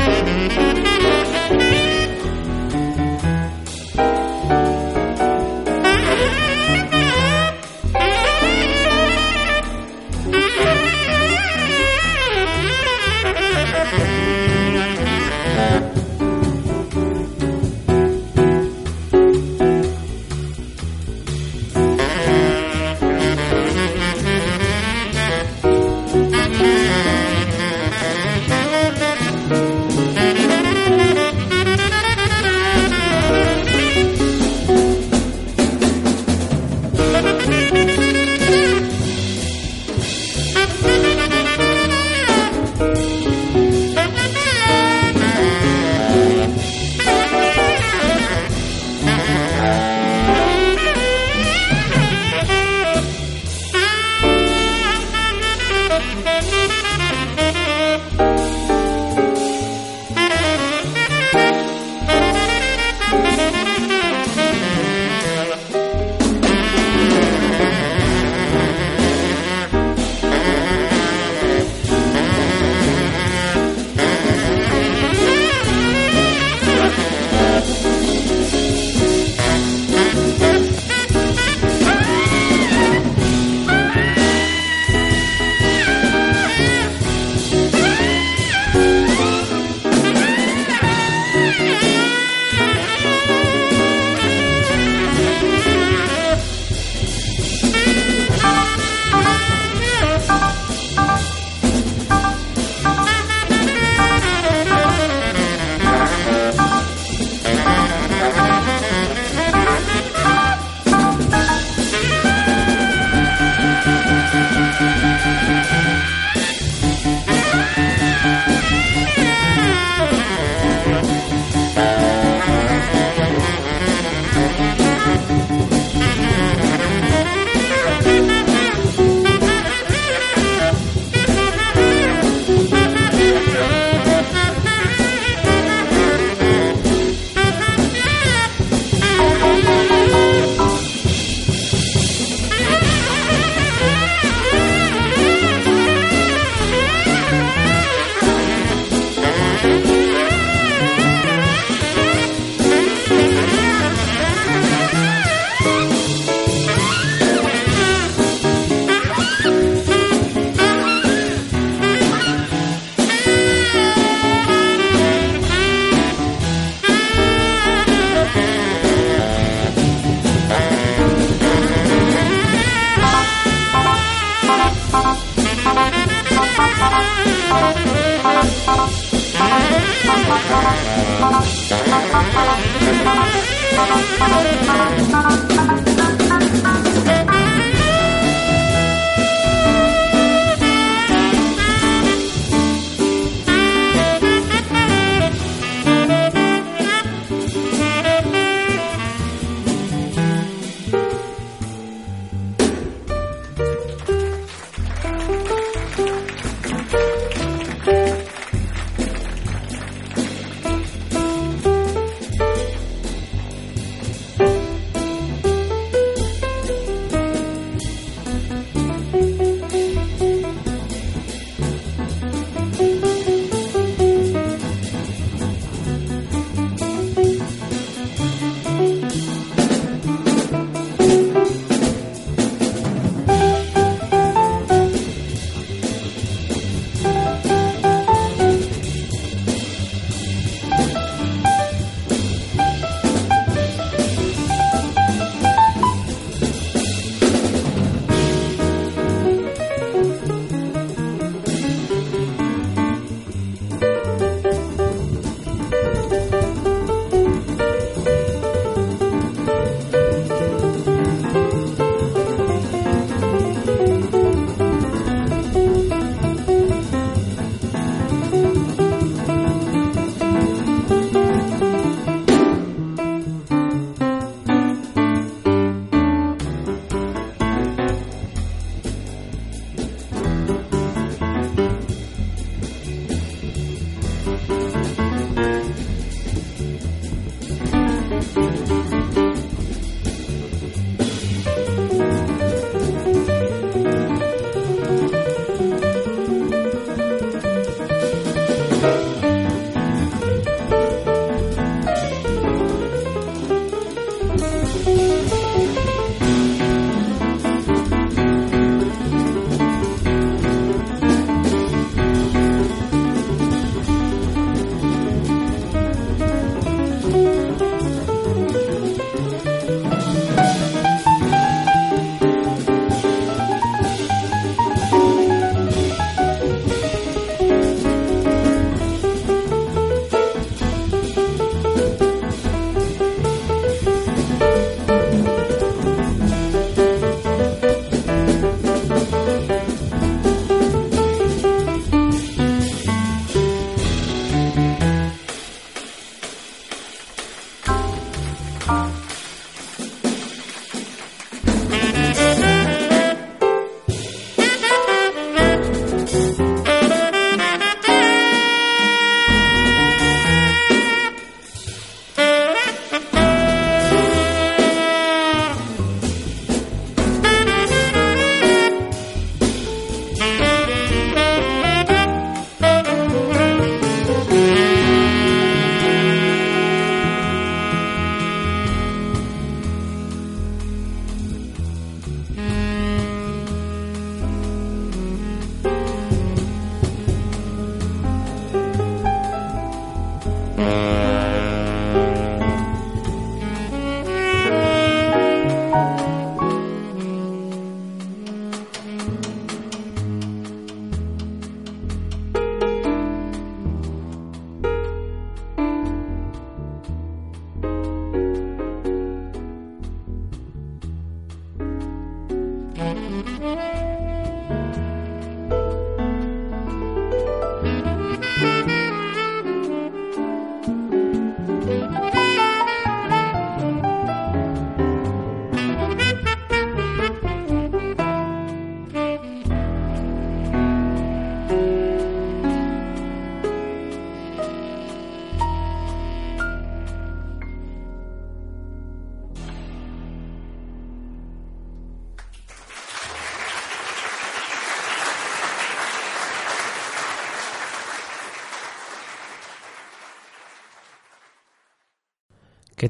Música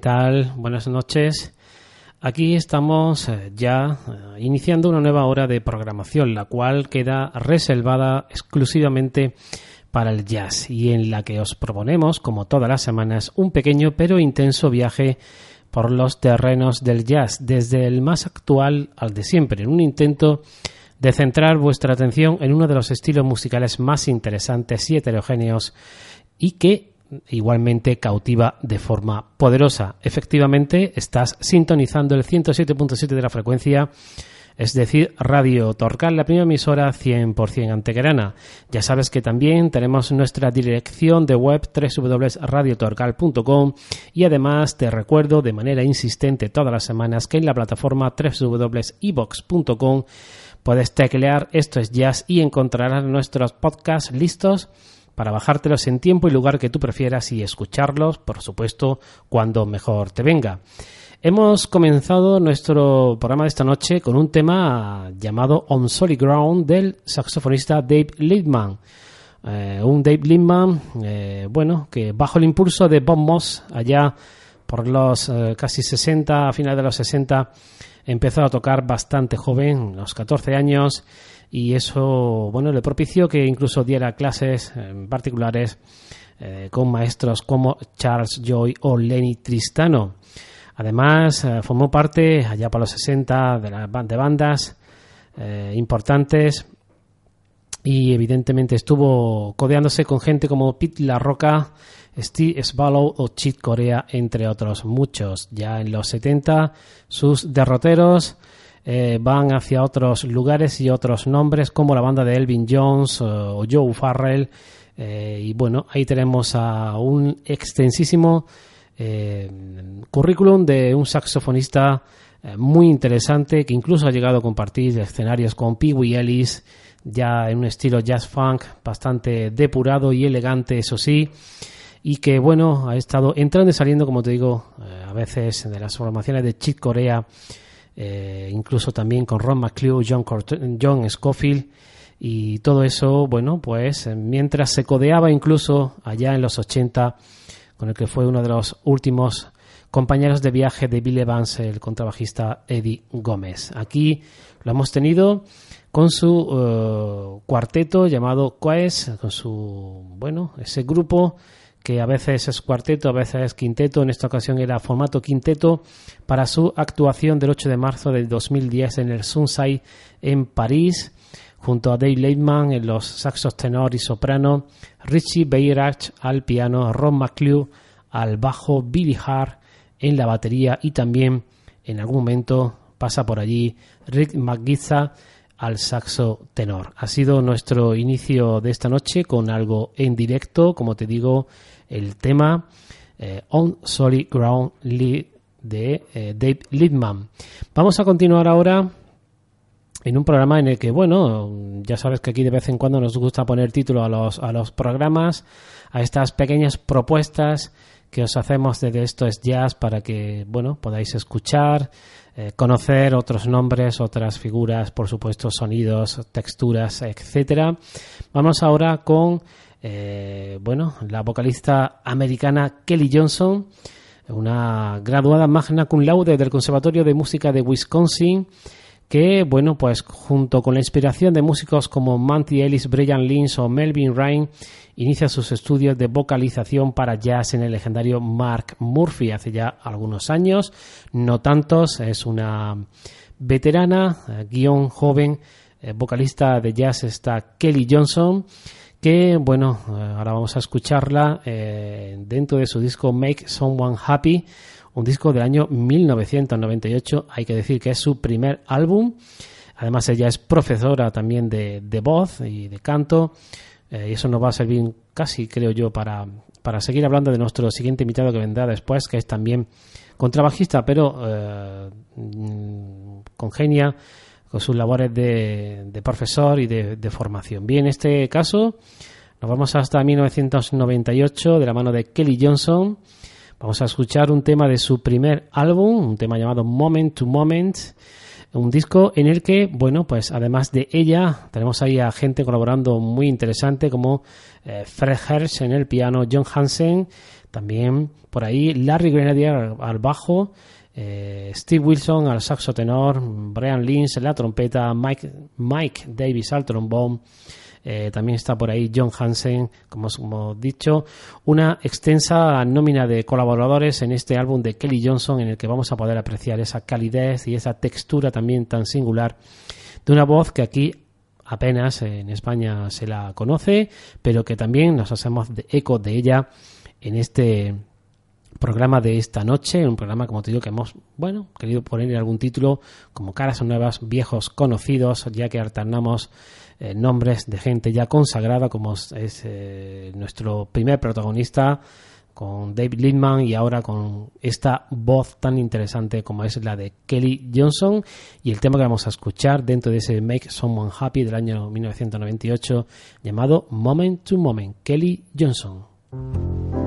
Tal? Buenas noches. Aquí estamos eh, ya eh, iniciando una nueva hora de programación, la cual queda reservada exclusivamente para el jazz y en la que os proponemos, como todas las semanas, un pequeño pero intenso viaje por los terrenos del jazz, desde el más actual al de siempre, en un intento de centrar vuestra atención en uno de los estilos musicales más interesantes y heterogéneos y que igualmente cautiva de forma poderosa. Efectivamente, estás sintonizando el 107.7 de la frecuencia, es decir, Radio Torcal, la primera emisora 100% antequerana. Ya sabes que también tenemos nuestra dirección de web www.radiotorcal.com y además te recuerdo de manera insistente todas las semanas que en la plataforma www.ebox.com puedes teclear esto es jazz y encontrarás nuestros podcasts listos para bajártelos en tiempo y lugar que tú prefieras y escucharlos, por supuesto, cuando mejor te venga. Hemos comenzado nuestro programa de esta noche con un tema llamado On Solid Ground del saxofonista Dave Liebman. Eh, un Dave Liebman, eh, bueno, que bajo el impulso de Bob Moss, allá por los eh, casi 60, a finales de los 60, empezó a tocar bastante joven, los 14 años, y eso bueno le propició que incluso diera clases particulares eh, con maestros como Charles Joy o Lenny Tristano. Además, eh, formó parte allá para los 60 de, las de bandas eh, importantes y evidentemente estuvo codeándose con gente como Pete La Roca, Steve Swallow o Chit Corea, entre otros muchos. Ya en los 70, sus derroteros eh, van hacia otros lugares y otros nombres como la banda de Elvin Jones eh, o Joe Farrell. Eh, y bueno, ahí tenemos a un extensísimo currículum de un saxofonista muy interesante que incluso ha llegado a compartir escenarios con Pee Wee Ellis ya en un estilo jazz funk bastante depurado y elegante, eso sí, y que bueno, ha estado entrando y saliendo, como te digo, a veces de las formaciones de Chick Corea eh, incluso también con Ron McClure, John, John Scofield y todo eso, bueno, pues eh, mientras se codeaba incluso allá en los 80 con el que fue uno de los últimos compañeros de viaje de Bill Evans, el contrabajista Eddie Gómez. Aquí lo hemos tenido con su eh, cuarteto llamado Quaes, con su, bueno, ese grupo que a veces es cuarteto, a veces es quinteto, en esta ocasión era formato quinteto, para su actuación del 8 de marzo del 2010 en el Sunside en París, junto a Dave Leitman en los saxos tenor y soprano, Richie Beirach al piano, Ron McClure al bajo, Billy Hart en la batería y también en algún momento pasa por allí Rick McGizza al saxo tenor. Ha sido nuestro inicio de esta noche con algo en directo, como te digo, el tema eh, On Solid Ground de eh, Dave Liebman. Vamos a continuar ahora en un programa en el que, bueno, ya sabes que aquí de vez en cuando nos gusta poner título a los, a los programas, a estas pequeñas propuestas que os hacemos desde esto es jazz para que, bueno, podáis escuchar, eh, conocer otros nombres, otras figuras, por supuesto, sonidos, texturas, etcétera. Vamos ahora con, eh, bueno, la vocalista americana Kelly Johnson, una graduada magna cum laude del Conservatorio de Música de Wisconsin que, bueno, pues junto con la inspiración de músicos como Monty Ellis, Brian Lynch o Melvin Ryan, inicia sus estudios de vocalización para jazz en el legendario Mark Murphy hace ya algunos años, no tantos, es una veterana, eh, guion joven, eh, vocalista de jazz está Kelly Johnson, que, bueno, eh, ahora vamos a escucharla dentro de su disco Make Someone Happy, un disco del año 1998, hay que decir que es su primer álbum. Además, ella es profesora también de, voz y de canto. Eh, y eso nos va a servir casi, creo yo, para, para seguir hablando de nuestro siguiente invitado que vendrá después, que es también contrabajista, pero eh, congenia con sus labores de, de profesor y de, formación. Bien, en este caso nos vamos hasta 1998 de la mano de Kelly Johnson Vamos a escuchar un tema de su primer álbum, un tema llamado Moment to Moment, un disco en el que, bueno, pues además de ella, tenemos ahí a gente colaborando muy interesante como eh, Fred Hersch en el piano, John Hansen, también por ahí Larry Grenadier al bajo, eh, Steve Wilson al saxo tenor, Brian Lynch en la trompeta, Mike, Mike Davis al trombón, eh, también está por ahí John Hansen, como hemos dicho, una extensa nómina de colaboradores en este álbum de Kelly Johnson en el que vamos a poder apreciar esa calidez y esa textura también tan singular de una voz que aquí apenas en España se la conoce, pero que también nos hacemos de eco de ella en este programa de esta noche, un programa como te digo que hemos, bueno, querido poner algún título como caras nuevas, viejos conocidos, ya que alternamos eh, nombres de gente ya consagrada como es eh, nuestro primer protagonista con David Lindman y ahora con esta voz tan interesante como es la de Kelly Johnson y el tema que vamos a escuchar dentro de ese Make Someone Happy del año 1998 llamado Moment to Moment, Kelly Johnson.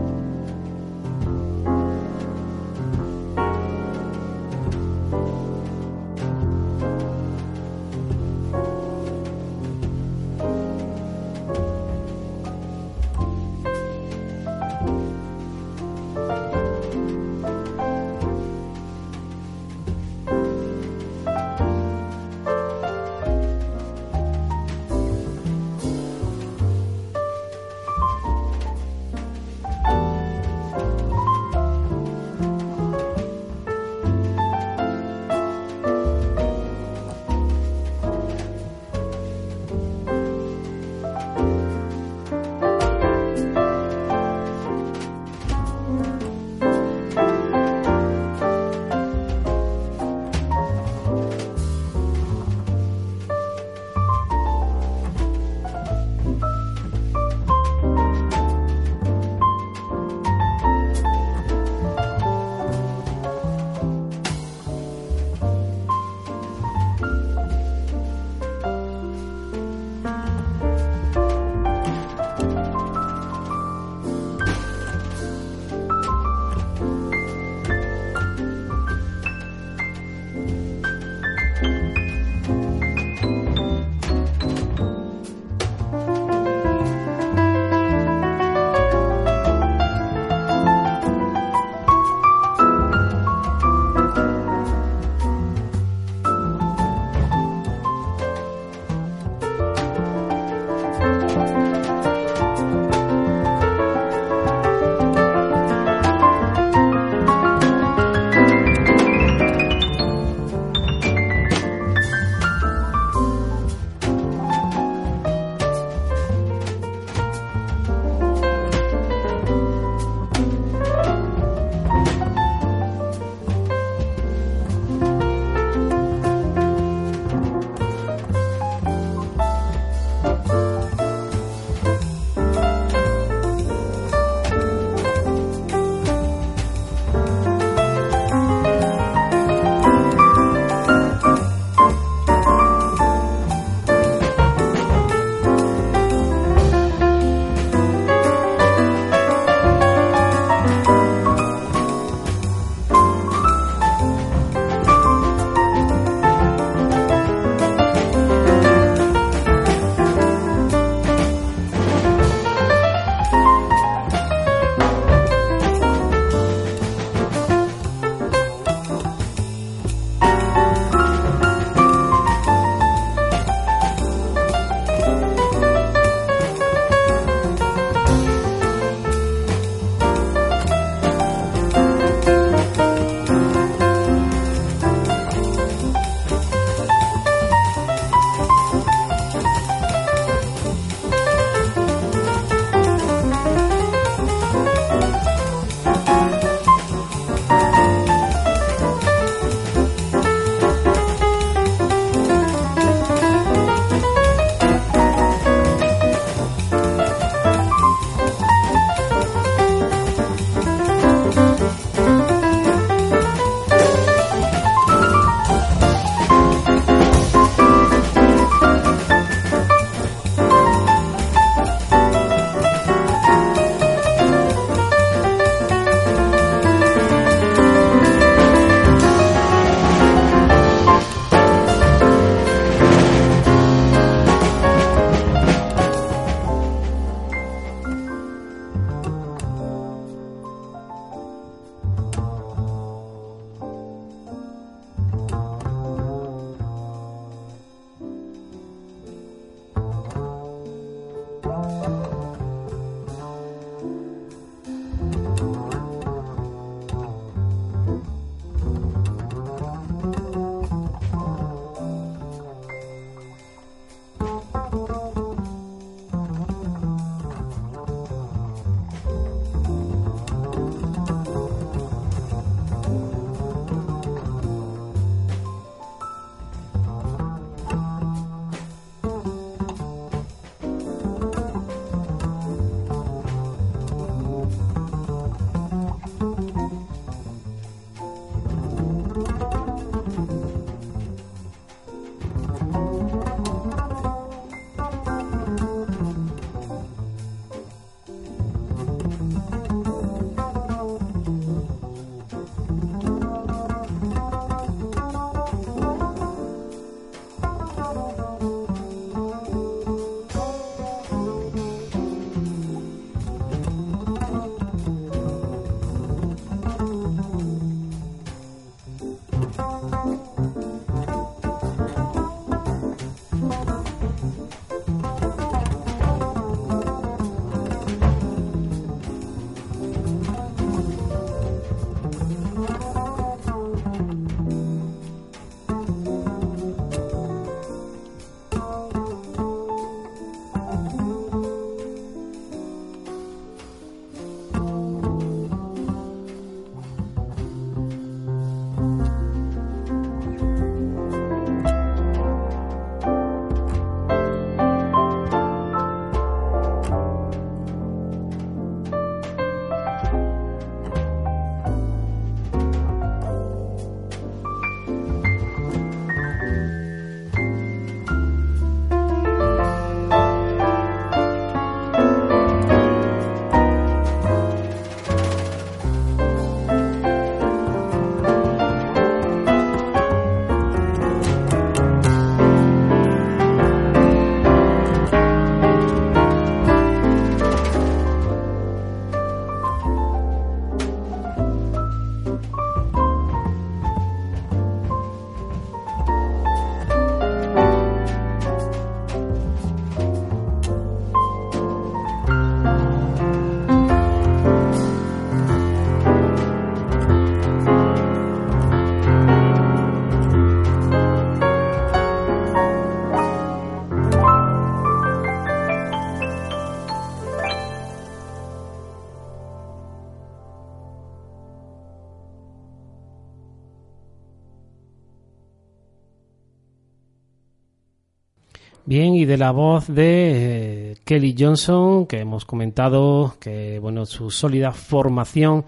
Y de la voz de eh, Kelly Johnson, que hemos comentado que bueno, su sólida formación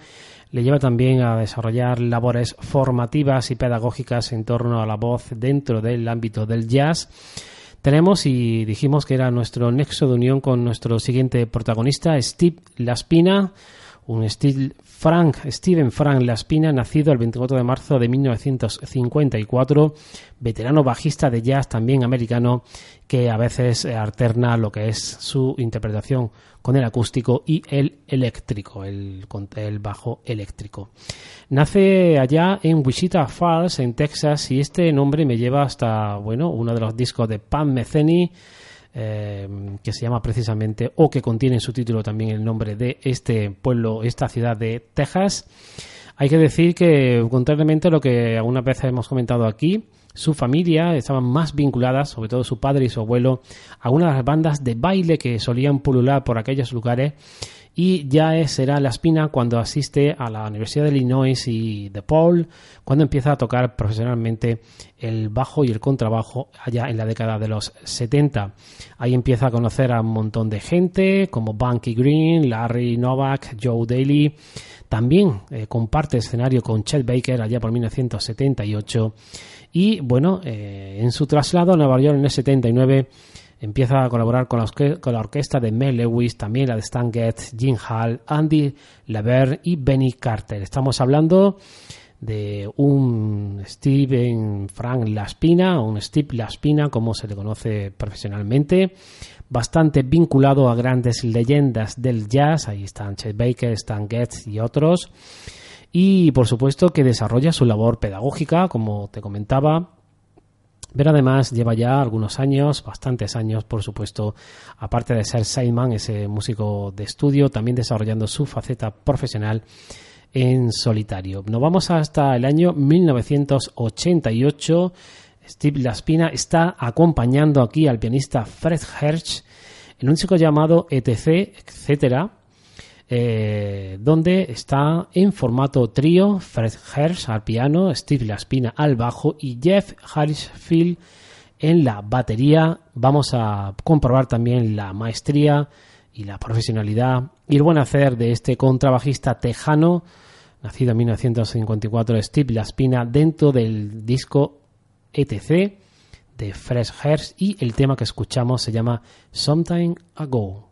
le lleva también a desarrollar labores formativas y pedagógicas en torno a la voz dentro del ámbito del jazz. Tenemos y dijimos que era nuestro nexo de unión con nuestro siguiente protagonista, Steve Laspina, un Steve Frank, Steven Frank Laspina, nacido el 24 de marzo de 1954, veterano bajista de jazz también americano, que a veces alterna lo que es su interpretación con el acústico y el eléctrico, el, el bajo eléctrico. Nace allá en Wichita Falls, en Texas, y este nombre me lleva hasta, bueno, uno de los discos de Pam Metheny, eh, que se llama precisamente o que contiene en su título también el nombre de este pueblo, esta ciudad de Texas. Hay que decir que, contrariamente a lo que algunas veces hemos comentado aquí, su familia estaban más vinculadas, sobre todo su padre y su abuelo, a una de las bandas de baile que solían pulular por aquellos lugares y ya será la espina cuando asiste a la Universidad de Illinois y de Paul, cuando empieza a tocar profesionalmente el bajo y el contrabajo allá en la década de los 70. Ahí empieza a conocer a un montón de gente como Bunky Green, Larry Novak, Joe Daly. También eh, comparte escenario con Chet Baker allá por 1978. Y bueno, eh, en su traslado a Nueva York en el 79 Empieza a colaborar con la, orquesta de Mel Lewis, también la de Stan Getz, Jim Hall, Andy Lever y Benny Carter. Estamos hablando de un Steven Frank Laspina, un Steve Laspina, como se le conoce profesionalmente, bastante vinculado a grandes leyendas del jazz, ahí están Chet Baker, Stan Getz y otros, y por supuesto que desarrolla su labor pedagógica, como te comentaba, pero además lleva ya algunos años, bastantes años, por supuesto, aparte de ser Simon, ese músico de estudio, también desarrollando su faceta profesional en solitario. Nos vamos hasta el año 1988. Steve Laspina está acompañando aquí al pianista Fred Hersch en un disco llamado ETC, etcétera, eh, donde está en formato trío Fred Hersh al piano, Steve Laspina al bajo y Jeff Harrisfield en la batería. Vamos a comprobar también la maestría y la profesionalidad y el buen hacer de este contrabajista tejano, nacido en 1954, Steve Laspina, dentro del disco ETC de Fred Hersh y el tema que escuchamos se llama Sometime Ago.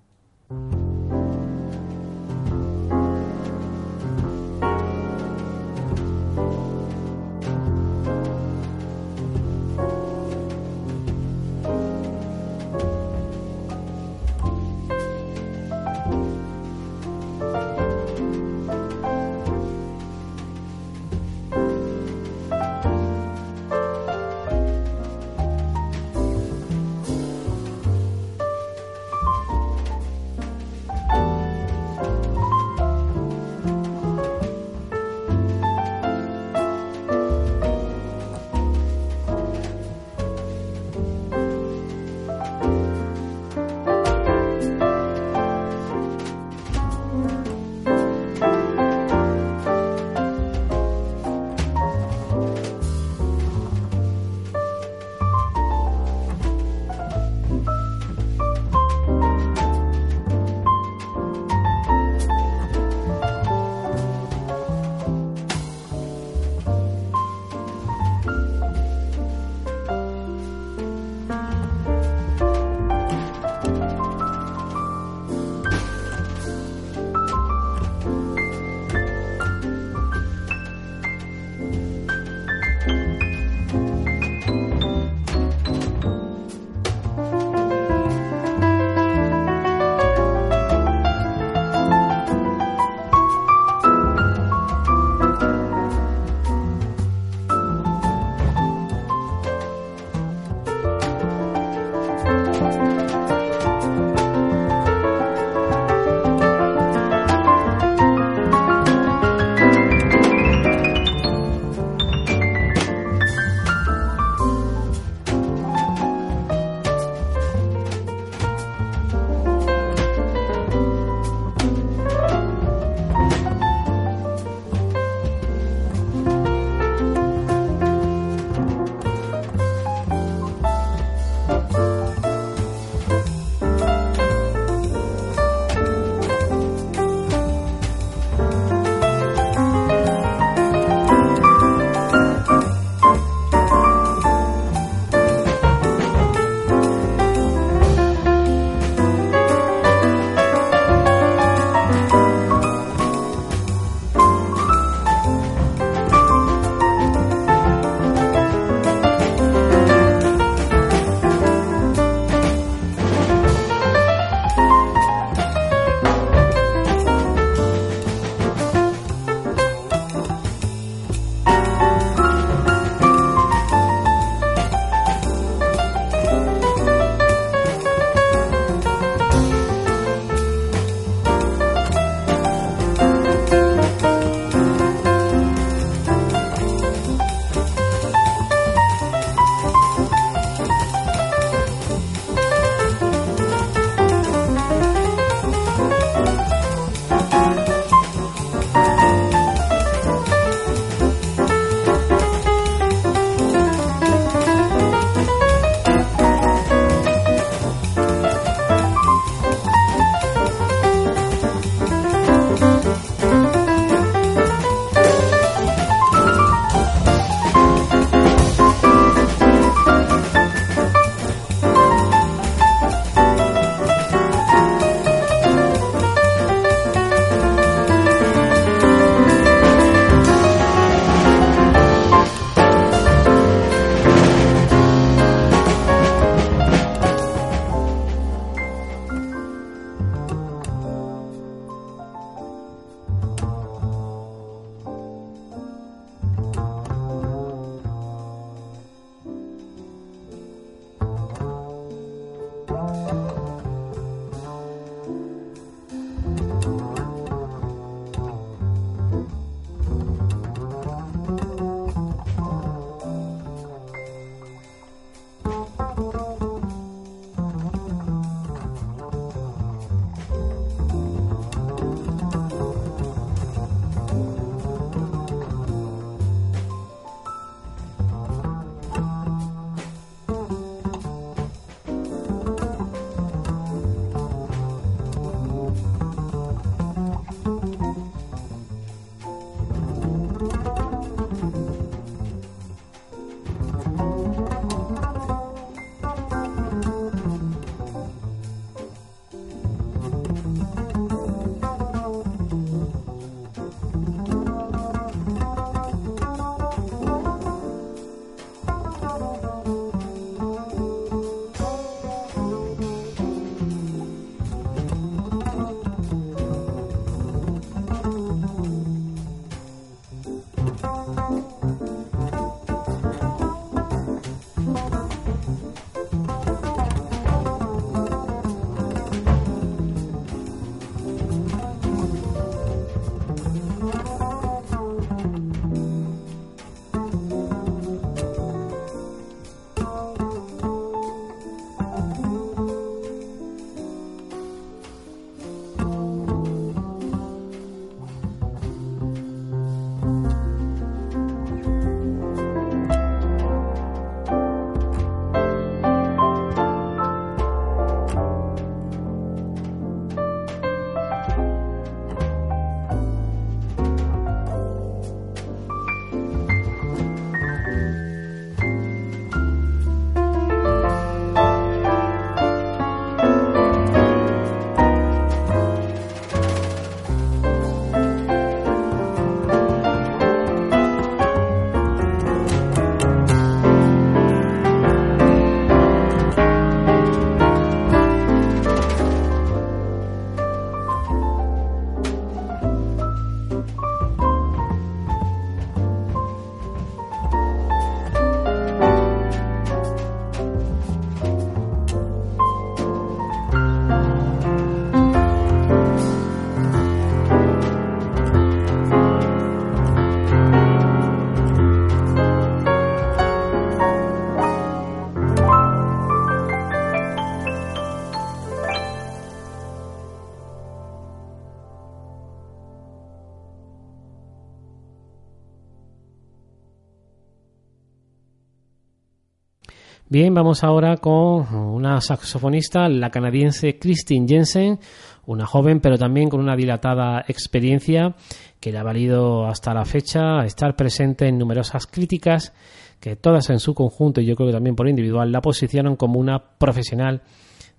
Bien, vamos ahora con una saxofonista, la canadiense Christine Jensen, una joven pero también con una dilatada experiencia que le ha valido hasta la fecha estar presente en numerosas críticas que todas en su conjunto y yo creo que también por individual la posicionan como una profesional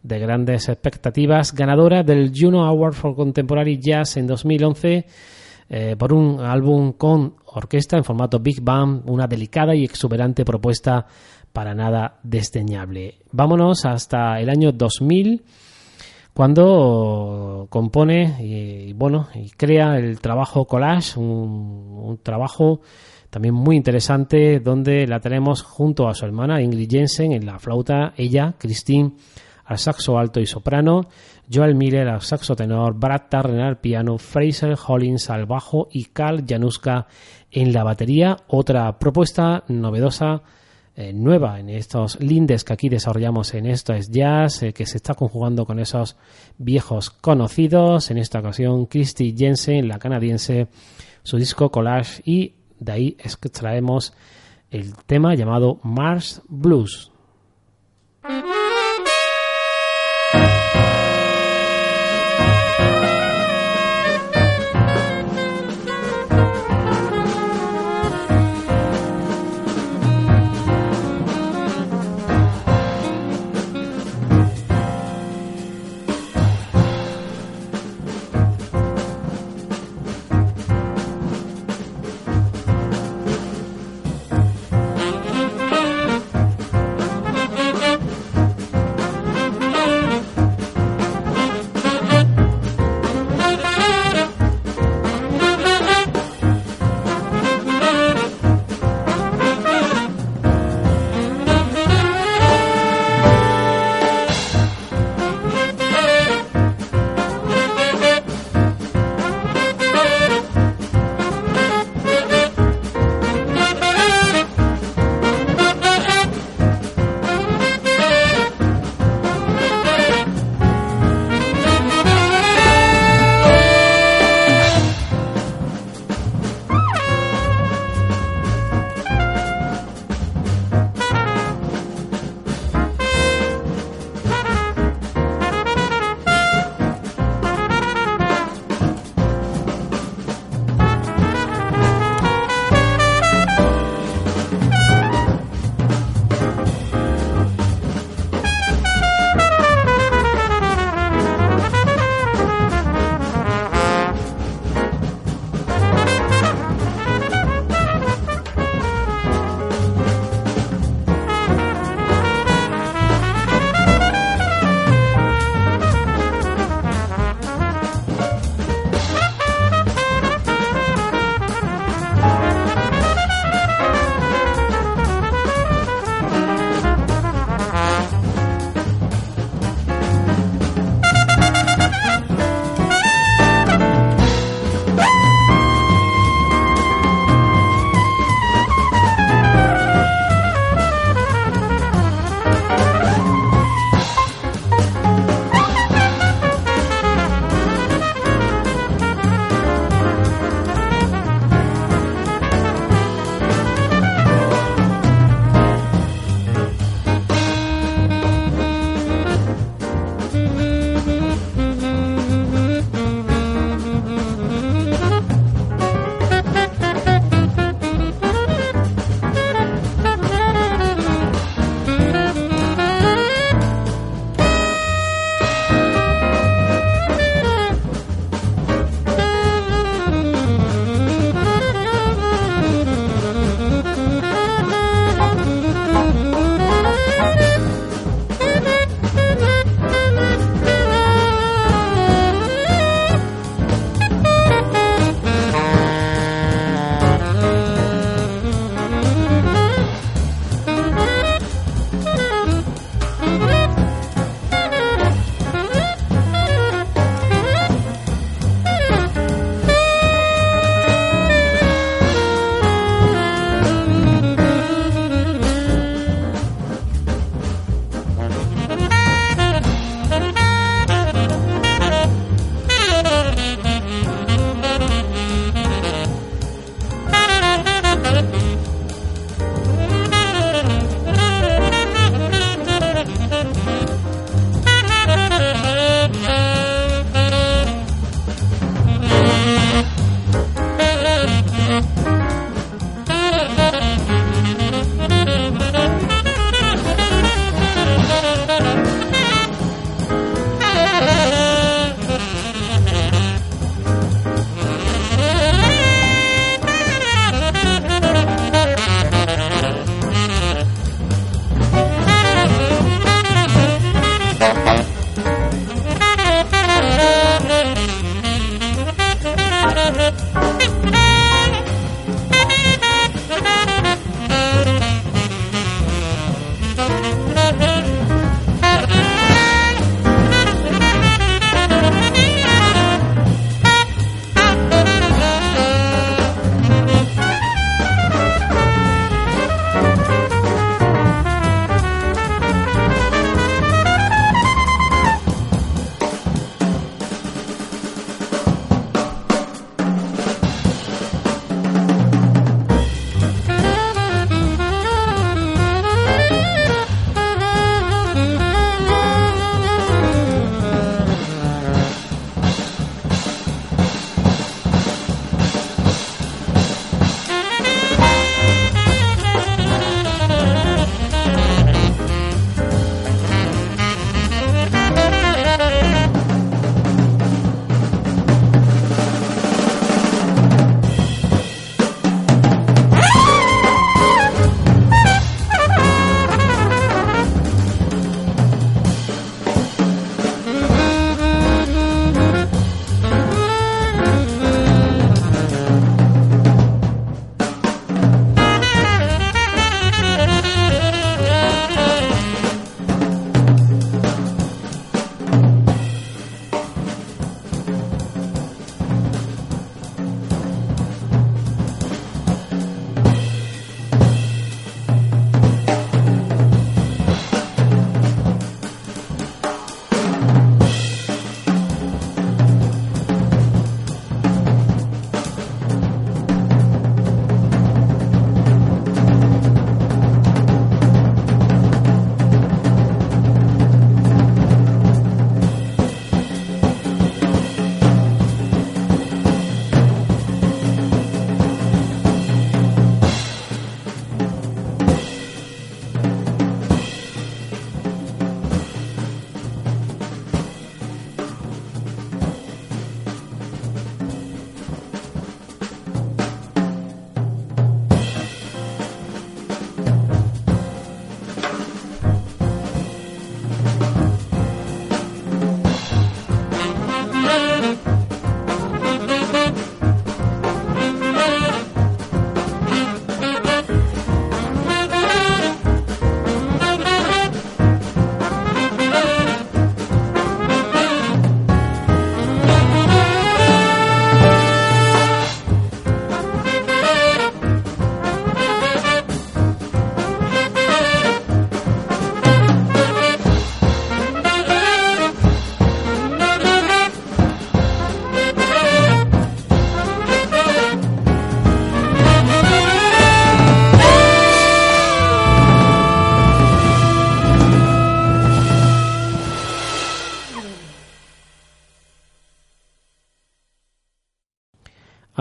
de grandes expectativas, ganadora del Juno Award for Contemporary Jazz en 2011 eh, por un álbum con orquesta en formato Big Band, una delicada y exuberante propuesta para nada desdeñable. Vámonos hasta el año 2000 cuando compone y, bueno y crea el trabajo collage un, trabajo también muy interesante donde la tenemos junto a su hermana Ingrid Jensen en la flauta ella Christine al saxo alto y soprano Joel Miller al saxo tenor Brad Turner al piano Fraser Hollins al bajo y Carl Januska en la batería otra propuesta novedosa eh, nueva en estos lindes que aquí desarrollamos en esto es jazz, eh, que se está conjugando con esos viejos conocidos. En esta ocasión, Christy Jensen, la canadiense, su disco Collage, y de ahí extraemos el tema llamado Mars Blues.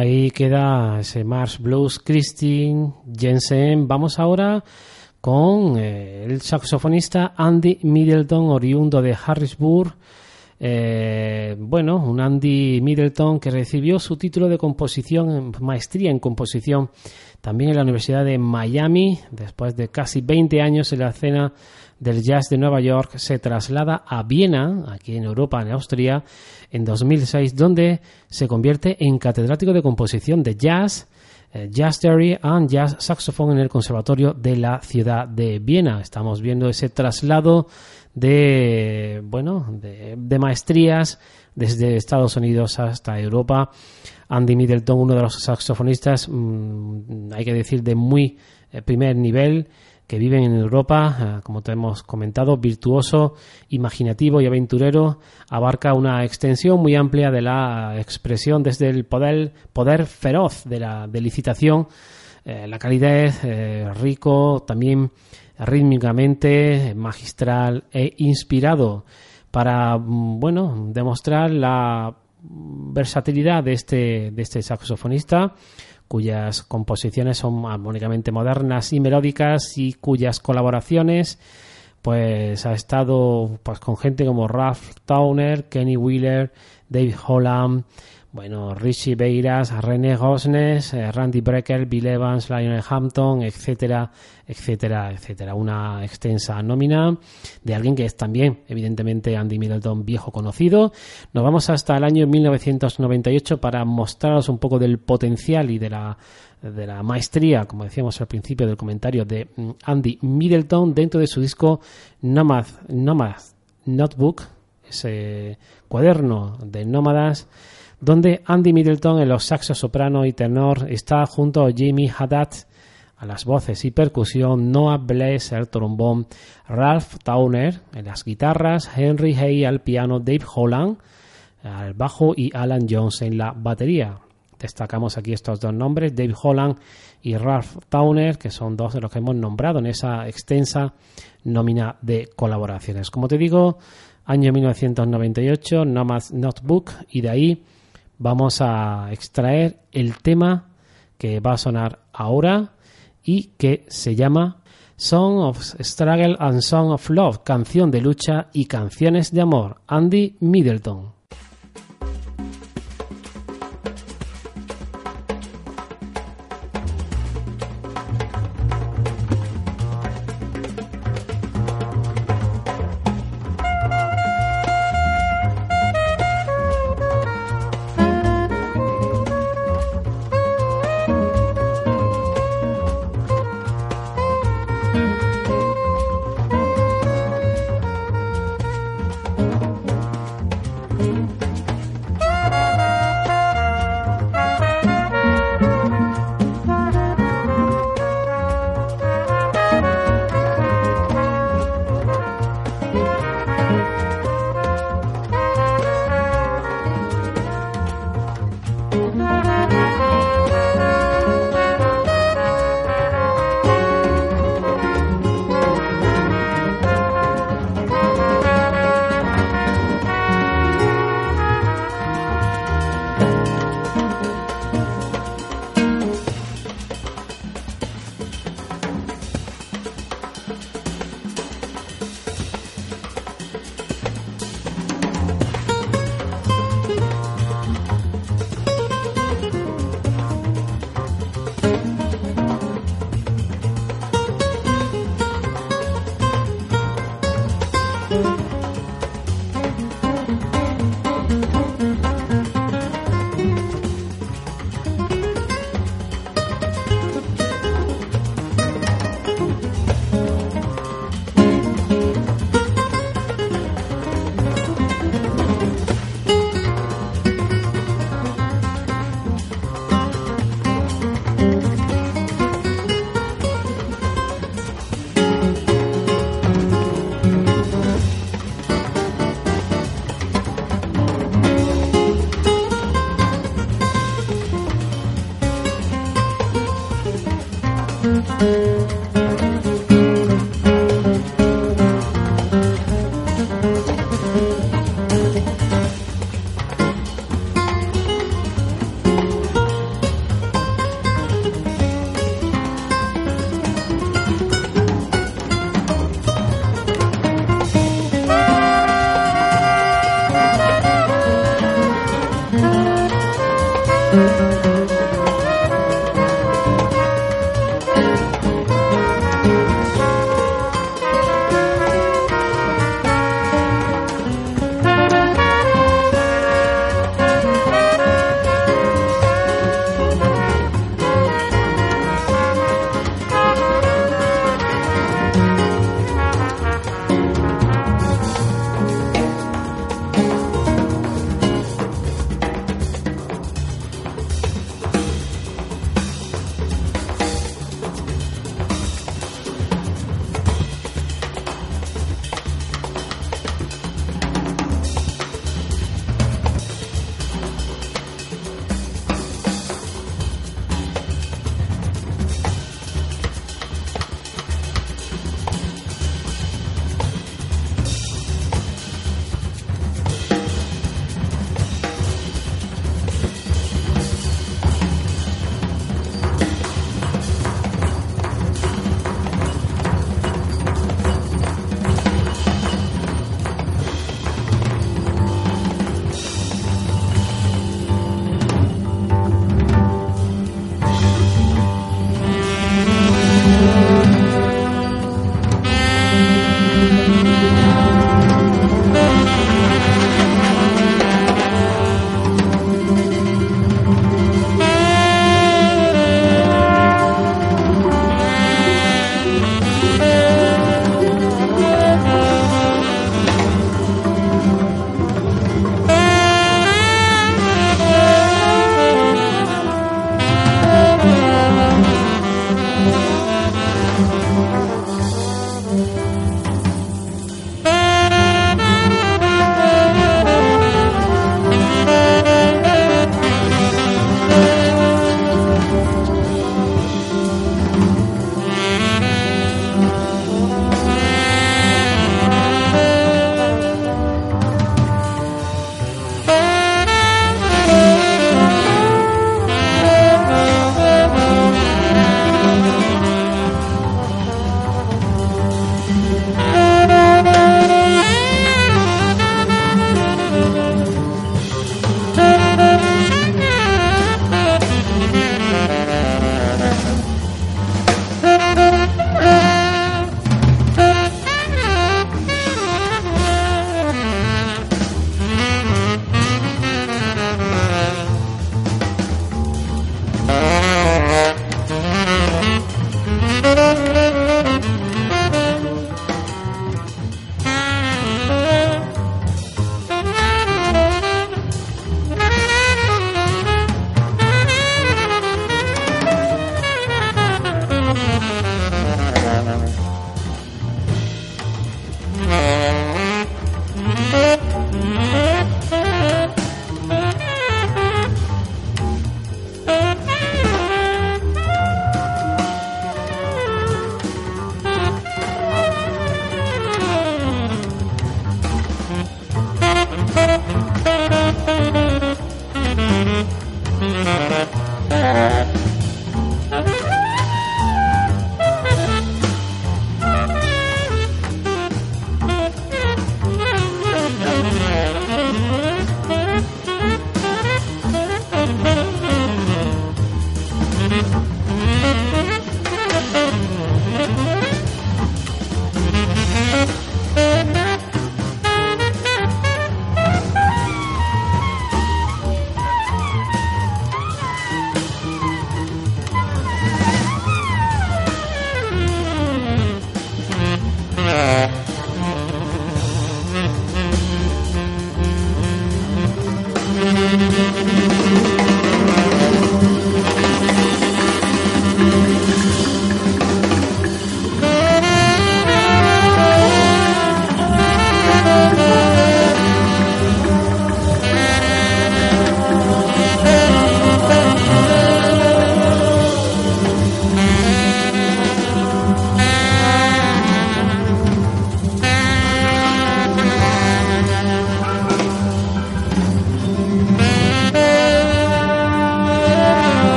Ahí queda ese Mars Blues, Christine, Jensen. Vamos ahora con eh, el saxofonista Andy Middleton, oriundo de Harrisburg. Eh, bueno, un Andy Middleton que recibió su título de composición, maestría en composición, también en la Universidad de Miami. Después de casi 20 años en la escena del jazz de Nueva York, se traslada a Viena, aquí en Europa, en Austria, en 2006, donde se convierte en catedrático de composición de jazz, eh, jazz theory and jazz saxophone en el Conservatorio de la ciudad de Viena. Estamos viendo ese traslado de, bueno, de, maestrías desde Estados Unidos hasta Europa. Andy Middleton, uno de los saxofonistas, mm, hay que decir, de muy eh, primer nivel, que viven en Europa, eh, como te hemos comentado, virtuoso, imaginativo y aventurero, abarca una extensión muy amplia de la expresión desde el poder, poder feroz de la de licitación, eh, la calidez, eh, rico, también rítmicamente, magistral e inspirado para, mm, bueno, demostrar la versatilidad de este, de este saxofonista cuyas composiciones son armónicamente modernas y melódicas y cuyas colaboraciones pues ha estado pues con gente como Ralph Towner, Kenny Wheeler, Dave Holland, bueno, Richie Beiras, René Gosnes, eh, Randy Brecker, Bill Evans, Lionel Hampton, etcétera, etcétera, etcétera. Una extensa nómina de alguien que es también, evidentemente, Andy Middleton, viejo conocido. Nos vamos hasta el año 1998 para mostraros un poco del potencial y de la de la maestría, como decíamos al principio del comentario, de mm, Andy Middleton dentro de su disco Nomad, Nomad Notebook, ese cuaderno de nómadas donde Andy Middleton en los saxos soprano y tenor está junto a Jimmy Haddad a las voces y percusión, Noah Blaze al trombón, Ralph Towner en las guitarras, Henry Hay al piano, Dave Holland al bajo y Alan Jones en la batería. Destacamos aquí estos dos nombres, Dave Holland y Ralph Towner, que son dos de los que hemos nombrado en esa extensa nómina de colaboraciones. Como te digo, año 1998, Nomad Notebook, y de ahí vamos a extraer el tema que va a sonar ahora y que se llama Song of Struggle and Song of Love, canción de lucha y canciones de amor, Andy Middleton.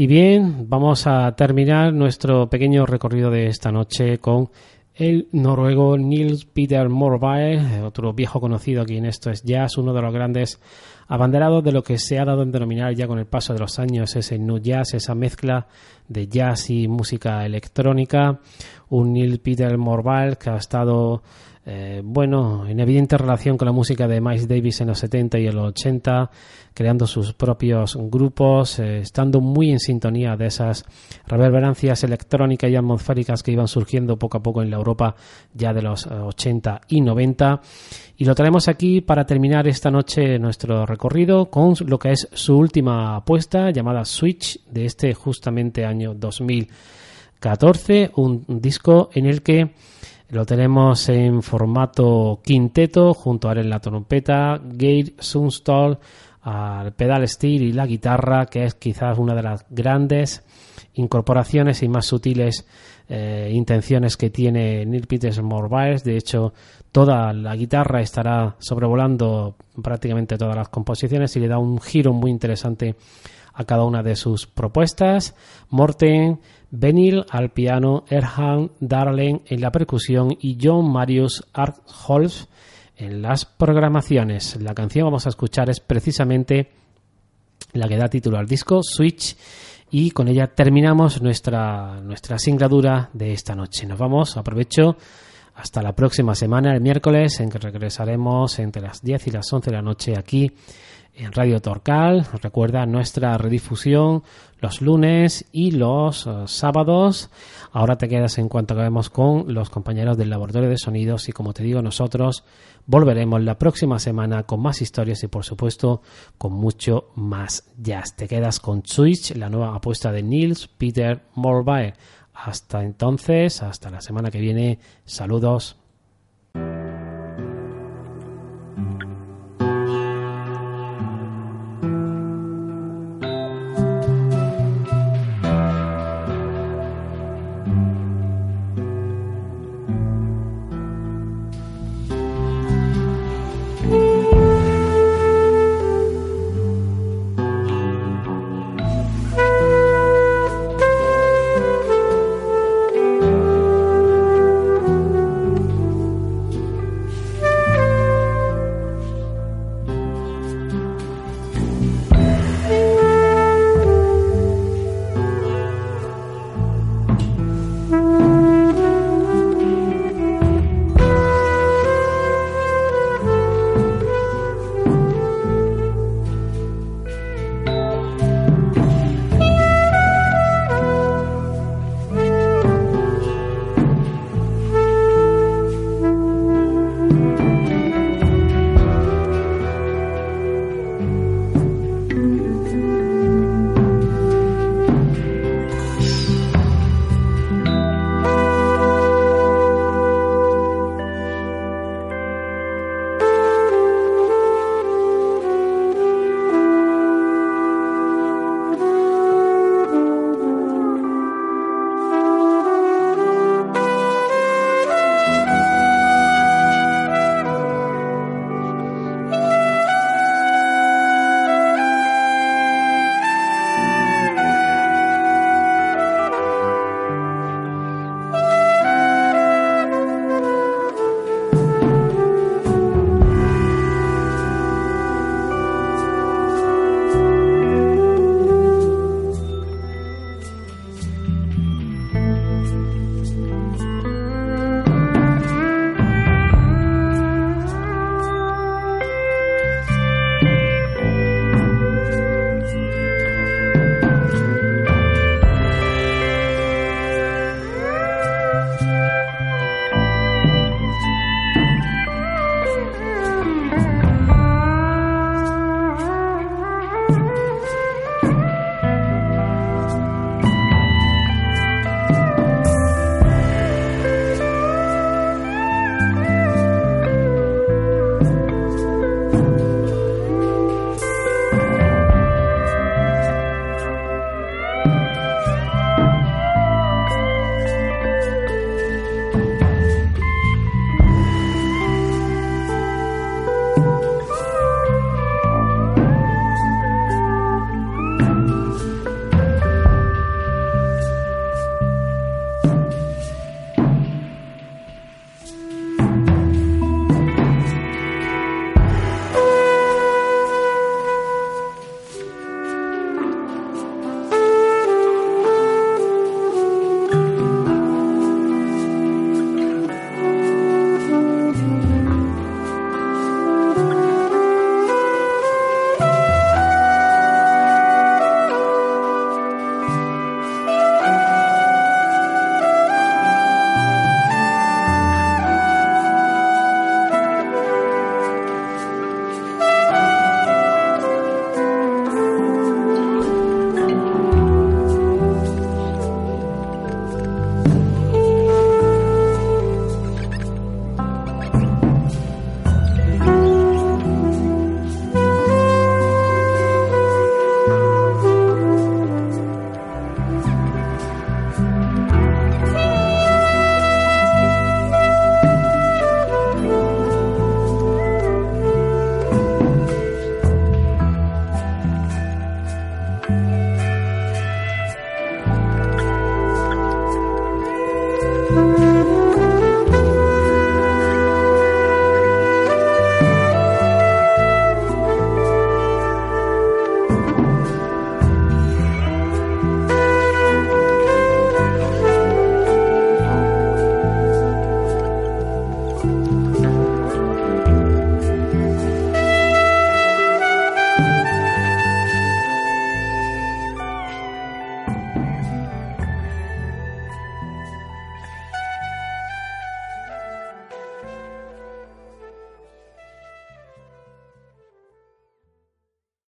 Y bien, vamos a terminar nuestro pequeño recorrido de esta noche con el noruego Nils Peter Morvile, otro viejo conocido aquí en esto es jazz, uno de los grandes abanderados de lo que se ha dado en denominar ya con el paso de los años ese new jazz, esa mezcla de jazz y música electrónica. Un Nils Peter Morvile que ha estado eh, bueno, en evidente relación con la música de Miles Davis en los 70 y en los 80, creando sus propios grupos, eh, estando muy en sintonía de esas reverberancias electrónicas y atmosféricas que iban surgiendo poco a poco en la Europa ya de los 80 eh, y 90. Y lo traemos aquí para terminar esta noche nuestro recorrido con lo que es su última apuesta llamada Switch de este justamente año 2014, un disco en el que lo tenemos en formato quinteto junto a él la trompeta, Gate Sunstall al pedal steel y la guitarra, que es quizás una de las grandes incorporaciones y más sutiles eh, intenciones que tiene Neil Peters Morbiles. De hecho, toda la guitarra estará sobrevolando prácticamente todas las composiciones y le da un giro muy interesante a cada una de sus propuestas. Morten Benil al piano, Erhan Darling en la percusión y John Marius Artholf en las programaciones. La canción vamos a escuchar es precisamente la que da título al disco, Switch, y con ella terminamos nuestra, nuestra singladura de esta noche. Nos vamos, aprovecho, hasta la próxima semana, el miércoles, en que regresaremos entre las 10 y las 11 de la noche aquí en Radio Torcal. Recuerda nuestra redifusión los lunes y los eh, sábados. Ahora te quedas en cuanto acabemos con los compañeros del laboratorio de sonidos y como te digo nosotros volveremos la próxima semana con más historias y por supuesto con mucho más jazz. Te quedas con Switch, la nueva apuesta de Nils Peter Morbae. Hasta entonces, hasta la semana que viene. Saludos.